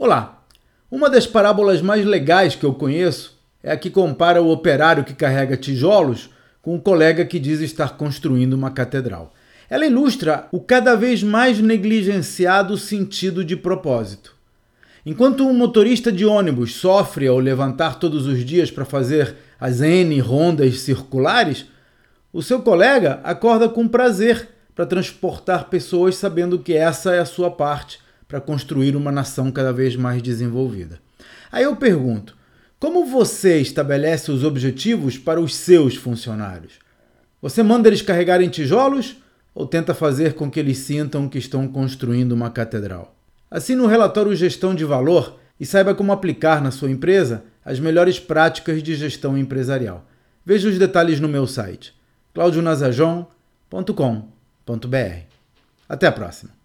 Olá! Uma das parábolas mais legais que eu conheço é a que compara o operário que carrega tijolos com o colega que diz estar construindo uma catedral. Ela ilustra o cada vez mais negligenciado sentido de propósito. Enquanto um motorista de ônibus sofre ao levantar todos os dias para fazer as N rondas circulares, o seu colega acorda com prazer para transportar pessoas sabendo que essa é a sua parte para construir uma nação cada vez mais desenvolvida. Aí eu pergunto: como você estabelece os objetivos para os seus funcionários? Você manda eles carregarem tijolos ou tenta fazer com que eles sintam que estão construindo uma catedral? Assine o relatório Gestão de Valor e saiba como aplicar na sua empresa as melhores práticas de gestão empresarial. Veja os detalhes no meu site claudionazajon.com.br. Até a próxima!